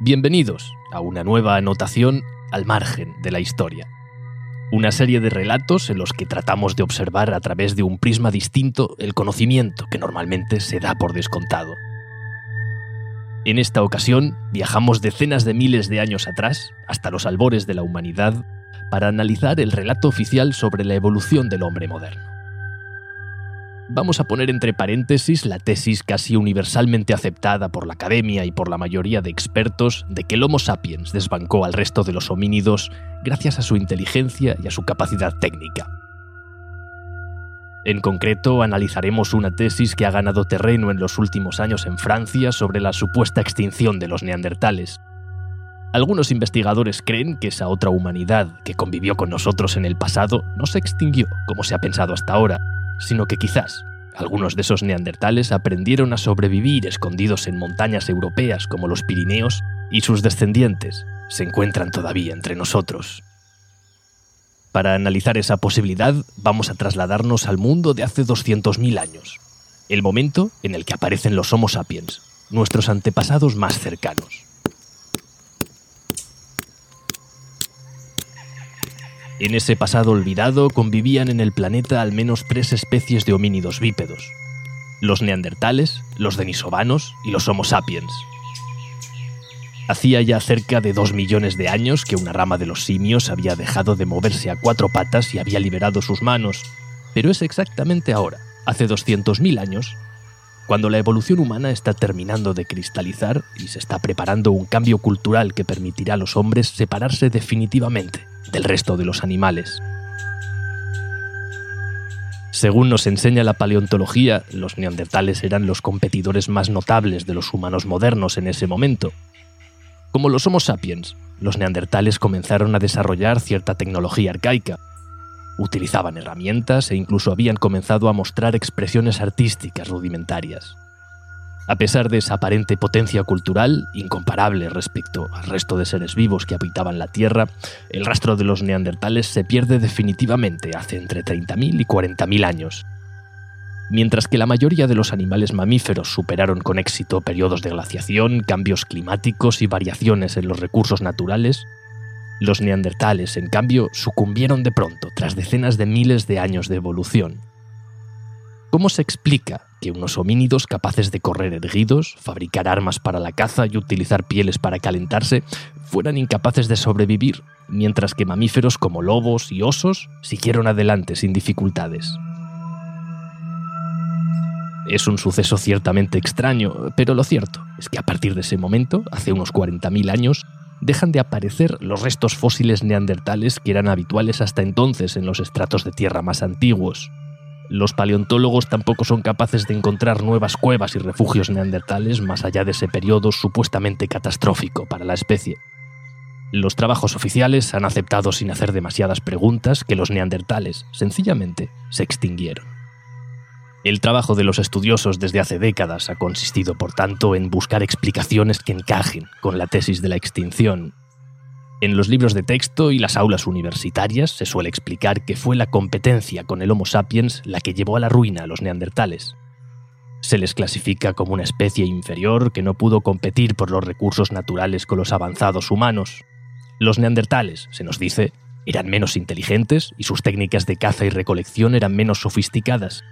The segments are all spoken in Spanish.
Bienvenidos a una nueva anotación al margen de la historia. Una serie de relatos en los que tratamos de observar a través de un prisma distinto el conocimiento que normalmente se da por descontado. En esta ocasión viajamos decenas de miles de años atrás, hasta los albores de la humanidad, para analizar el relato oficial sobre la evolución del hombre moderno vamos a poner entre paréntesis la tesis casi universalmente aceptada por la academia y por la mayoría de expertos de que el Homo sapiens desbancó al resto de los homínidos gracias a su inteligencia y a su capacidad técnica. En concreto, analizaremos una tesis que ha ganado terreno en los últimos años en Francia sobre la supuesta extinción de los neandertales. Algunos investigadores creen que esa otra humanidad que convivió con nosotros en el pasado no se extinguió como se ha pensado hasta ahora, sino que quizás algunos de esos neandertales aprendieron a sobrevivir escondidos en montañas europeas como los Pirineos y sus descendientes se encuentran todavía entre nosotros. Para analizar esa posibilidad vamos a trasladarnos al mundo de hace 200.000 años, el momento en el que aparecen los Homo sapiens, nuestros antepasados más cercanos. En ese pasado olvidado convivían en el planeta al menos tres especies de homínidos bípedos. Los neandertales, los denisovanos y los homo sapiens. Hacía ya cerca de dos millones de años que una rama de los simios había dejado de moverse a cuatro patas y había liberado sus manos, pero es exactamente ahora, hace 200.000 años, cuando la evolución humana está terminando de cristalizar y se está preparando un cambio cultural que permitirá a los hombres separarse definitivamente del resto de los animales. Según nos enseña la paleontología, los neandertales eran los competidores más notables de los humanos modernos en ese momento. Como los Homo sapiens, los neandertales comenzaron a desarrollar cierta tecnología arcaica. Utilizaban herramientas e incluso habían comenzado a mostrar expresiones artísticas rudimentarias. A pesar de esa aparente potencia cultural, incomparable respecto al resto de seres vivos que habitaban la Tierra, el rastro de los neandertales se pierde definitivamente hace entre 30.000 y 40.000 años. Mientras que la mayoría de los animales mamíferos superaron con éxito periodos de glaciación, cambios climáticos y variaciones en los recursos naturales, los neandertales, en cambio, sucumbieron de pronto tras decenas de miles de años de evolución. ¿Cómo se explica que unos homínidos capaces de correr erguidos, fabricar armas para la caza y utilizar pieles para calentarse fueran incapaces de sobrevivir, mientras que mamíferos como lobos y osos siguieron adelante sin dificultades? Es un suceso ciertamente extraño, pero lo cierto es que a partir de ese momento, hace unos 40.000 años, dejan de aparecer los restos fósiles neandertales que eran habituales hasta entonces en los estratos de tierra más antiguos. Los paleontólogos tampoco son capaces de encontrar nuevas cuevas y refugios neandertales más allá de ese periodo supuestamente catastrófico para la especie. Los trabajos oficiales han aceptado sin hacer demasiadas preguntas que los neandertales sencillamente se extinguieron. El trabajo de los estudiosos desde hace décadas ha consistido, por tanto, en buscar explicaciones que encajen con la tesis de la extinción en los libros de texto y las aulas universitarias se suele explicar que fue la competencia con el Homo sapiens la que llevó a la ruina a los neandertales. Se les clasifica como una especie inferior que no pudo competir por los recursos naturales con los avanzados humanos. Los neandertales, se nos dice, eran menos inteligentes y sus técnicas de caza y recolección eran menos sofisticadas.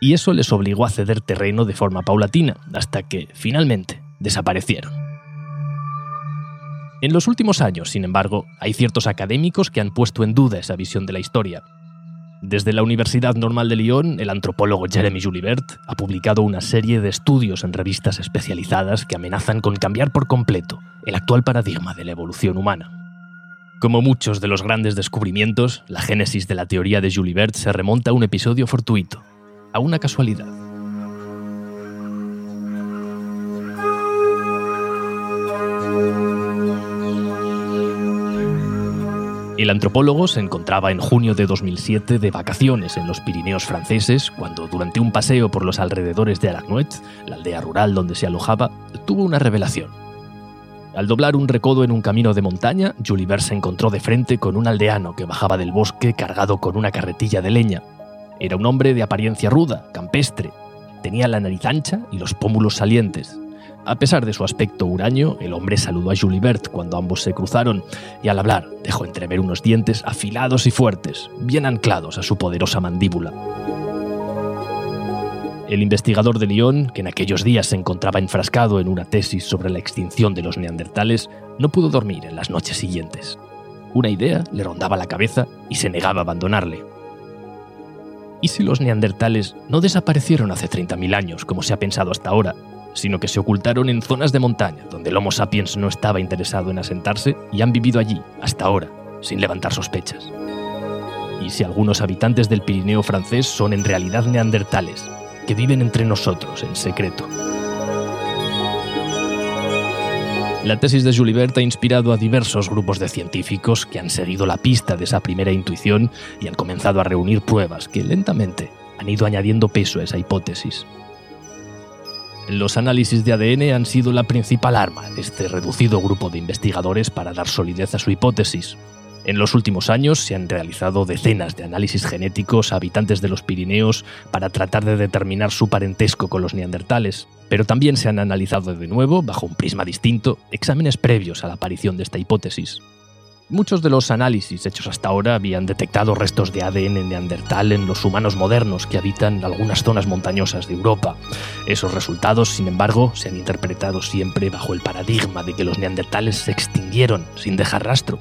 Y eso les obligó a ceder terreno de forma paulatina, hasta que, finalmente, desaparecieron. En los últimos años, sin embargo, hay ciertos académicos que han puesto en duda esa visión de la historia. Desde la Universidad Normal de Lyon, el antropólogo Jeremy Julibert ha publicado una serie de estudios en revistas especializadas que amenazan con cambiar por completo el actual paradigma de la evolución humana. Como muchos de los grandes descubrimientos, la génesis de la teoría de Julibert se remonta a un episodio fortuito, a una casualidad. El antropólogo se encontraba en junio de 2007 de vacaciones en los Pirineos franceses cuando, durante un paseo por los alrededores de Aragnuet, la aldea rural donde se alojaba, tuvo una revelación. Al doblar un recodo en un camino de montaña, Julibert se encontró de frente con un aldeano que bajaba del bosque cargado con una carretilla de leña. Era un hombre de apariencia ruda, campestre. Tenía la nariz ancha y los pómulos salientes. A pesar de su aspecto huraño, el hombre saludó a Julibert cuando ambos se cruzaron y al hablar dejó entrever unos dientes afilados y fuertes, bien anclados a su poderosa mandíbula. El investigador de Lyon, que en aquellos días se encontraba enfrascado en una tesis sobre la extinción de los neandertales, no pudo dormir en las noches siguientes. Una idea le rondaba la cabeza y se negaba a abandonarle. ¿Y si los neandertales no desaparecieron hace 30.000 años, como se ha pensado hasta ahora, sino que se ocultaron en zonas de montaña donde el Homo sapiens no estaba interesado en asentarse y han vivido allí hasta ahora, sin levantar sospechas. Y si algunos habitantes del Pirineo francés son en realidad neandertales, que viven entre nosotros en secreto. La tesis de Julibert ha inspirado a diversos grupos de científicos que han seguido la pista de esa primera intuición y han comenzado a reunir pruebas que lentamente han ido añadiendo peso a esa hipótesis. Los análisis de ADN han sido la principal arma de este reducido grupo de investigadores para dar solidez a su hipótesis. En los últimos años se han realizado decenas de análisis genéticos a habitantes de los Pirineos para tratar de determinar su parentesco con los neandertales, pero también se han analizado de nuevo, bajo un prisma distinto, exámenes previos a la aparición de esta hipótesis. Muchos de los análisis hechos hasta ahora habían detectado restos de ADN neandertal en los humanos modernos que habitan algunas zonas montañosas de Europa. Esos resultados, sin embargo, se han interpretado siempre bajo el paradigma de que los neandertales se extinguieron sin dejar rastro.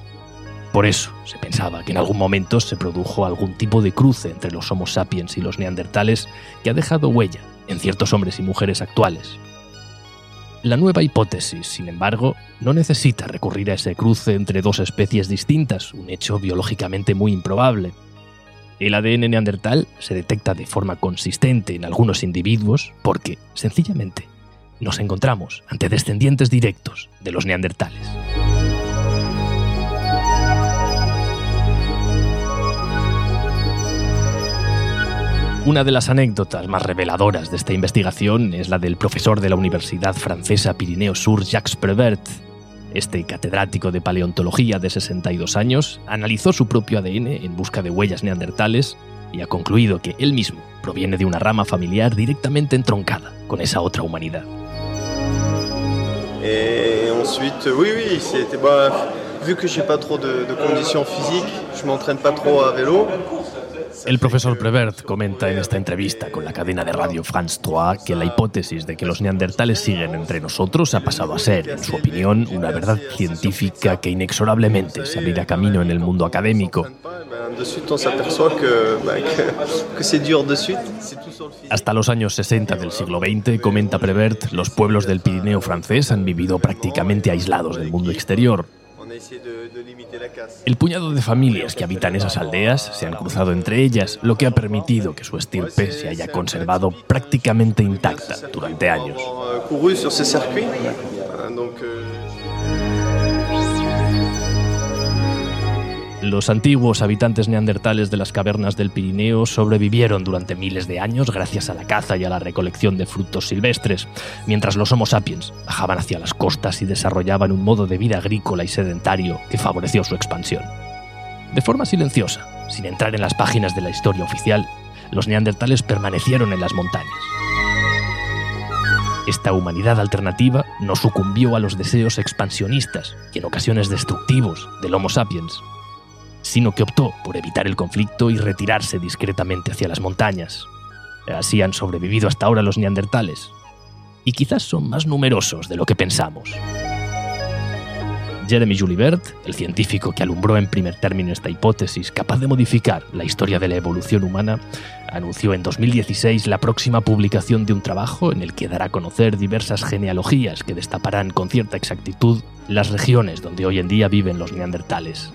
Por eso se pensaba que en algún momento se produjo algún tipo de cruce entre los Homo sapiens y los neandertales que ha dejado huella en ciertos hombres y mujeres actuales. La nueva hipótesis, sin embargo, no necesita recurrir a ese cruce entre dos especies distintas, un hecho biológicamente muy improbable. El ADN neandertal se detecta de forma consistente en algunos individuos porque, sencillamente, nos encontramos ante descendientes directos de los neandertales. Una de las anécdotas más reveladoras de esta investigación es la del profesor de la Universidad Francesa Pirineo Sur, Jacques Prevert. Este catedrático de paleontología de 62 años analizó su propio ADN en busca de huellas neandertales y ha concluido que él mismo proviene de una rama familiar directamente entroncada con esa otra humanidad. Vu que j'ai pas trop de, de conditions physiques, je m'entraîne pas vélo. El profesor Prevert comenta en esta entrevista con la cadena de radio France 3 que la hipótesis de que los neandertales siguen entre nosotros ha pasado a ser, en su opinión, una verdad científica que inexorablemente se abrirá camino en el mundo académico. Hasta los años 60 del siglo XX, comenta Prevert, los pueblos del Pirineo francés han vivido prácticamente aislados del mundo exterior. El puñado de familias que habitan esas aldeas se han cruzado entre ellas, lo que ha permitido que su estirpe se haya conservado prácticamente intacta durante años. Los antiguos habitantes neandertales de las cavernas del Pirineo sobrevivieron durante miles de años gracias a la caza y a la recolección de frutos silvestres, mientras los Homo sapiens bajaban hacia las costas y desarrollaban un modo de vida agrícola y sedentario que favoreció su expansión. De forma silenciosa, sin entrar en las páginas de la historia oficial, los neandertales permanecieron en las montañas. Esta humanidad alternativa no sucumbió a los deseos expansionistas y en ocasiones destructivos del Homo sapiens sino que optó por evitar el conflicto y retirarse discretamente hacia las montañas. Así han sobrevivido hasta ahora los neandertales, y quizás son más numerosos de lo que pensamos. Jeremy Julibert, el científico que alumbró en primer término esta hipótesis capaz de modificar la historia de la evolución humana, anunció en 2016 la próxima publicación de un trabajo en el que dará a conocer diversas genealogías que destaparán con cierta exactitud las regiones donde hoy en día viven los neandertales.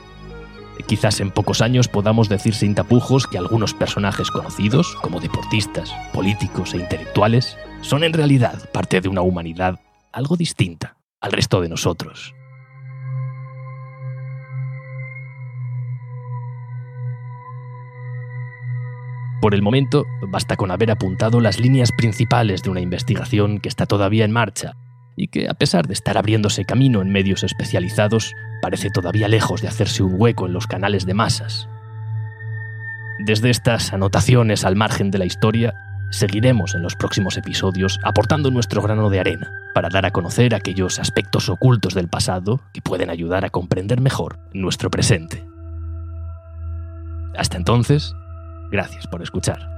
Quizás en pocos años podamos decir sin tapujos que algunos personajes conocidos, como deportistas, políticos e intelectuales, son en realidad parte de una humanidad algo distinta al resto de nosotros. Por el momento, basta con haber apuntado las líneas principales de una investigación que está todavía en marcha y que, a pesar de estar abriéndose camino en medios especializados, parece todavía lejos de hacerse un hueco en los canales de masas. Desde estas anotaciones al margen de la historia, seguiremos en los próximos episodios aportando nuestro grano de arena para dar a conocer aquellos aspectos ocultos del pasado que pueden ayudar a comprender mejor nuestro presente. Hasta entonces, gracias por escuchar.